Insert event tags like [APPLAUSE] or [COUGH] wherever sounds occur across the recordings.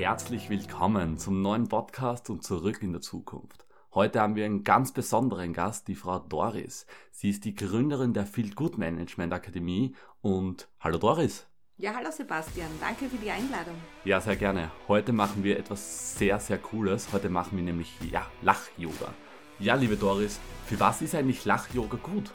herzlich willkommen zum neuen Podcast und zurück in der Zukunft. Heute haben wir einen ganz besonderen Gast, die Frau Doris. Sie ist die Gründerin der Feel Good Management Akademie und hallo Doris. Ja, hallo Sebastian, danke für die Einladung. Ja, sehr gerne. Heute machen wir etwas sehr, sehr Cooles. Heute machen wir nämlich ja, Lach-Yoga. Ja, liebe Doris, für was ist eigentlich Lach-Yoga gut?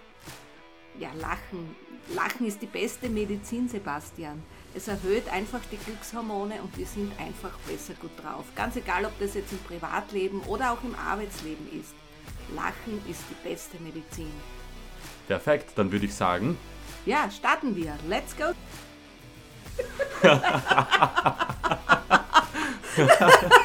Ja, Lachen. Lachen ist die beste Medizin, Sebastian. Es erhöht einfach die Glückshormone und wir sind einfach besser gut drauf. Ganz egal, ob das jetzt im Privatleben oder auch im Arbeitsleben ist. Lachen ist die beste Medizin. Perfekt, dann würde ich sagen. Ja, starten wir. Let's go. [LAUGHS]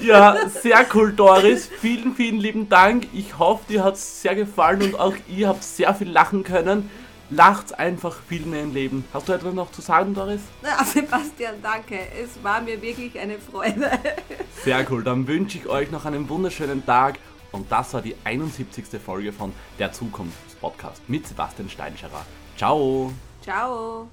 Ja, sehr cool, Doris. Vielen, vielen lieben Dank. Ich hoffe, dir hat es sehr gefallen und auch ihr habt sehr viel lachen können. Lacht einfach viel mehr im Leben. Hast du etwas noch zu sagen, Doris? Ja, [LAUGHS] Sebastian, danke. Es war mir wirklich eine Freude. Sehr cool. Dann wünsche ich euch noch einen wunderschönen Tag. Und das war die 71. Folge von Der Zukunftspodcast mit Sebastian Steinscherer. Ciao. Ciao.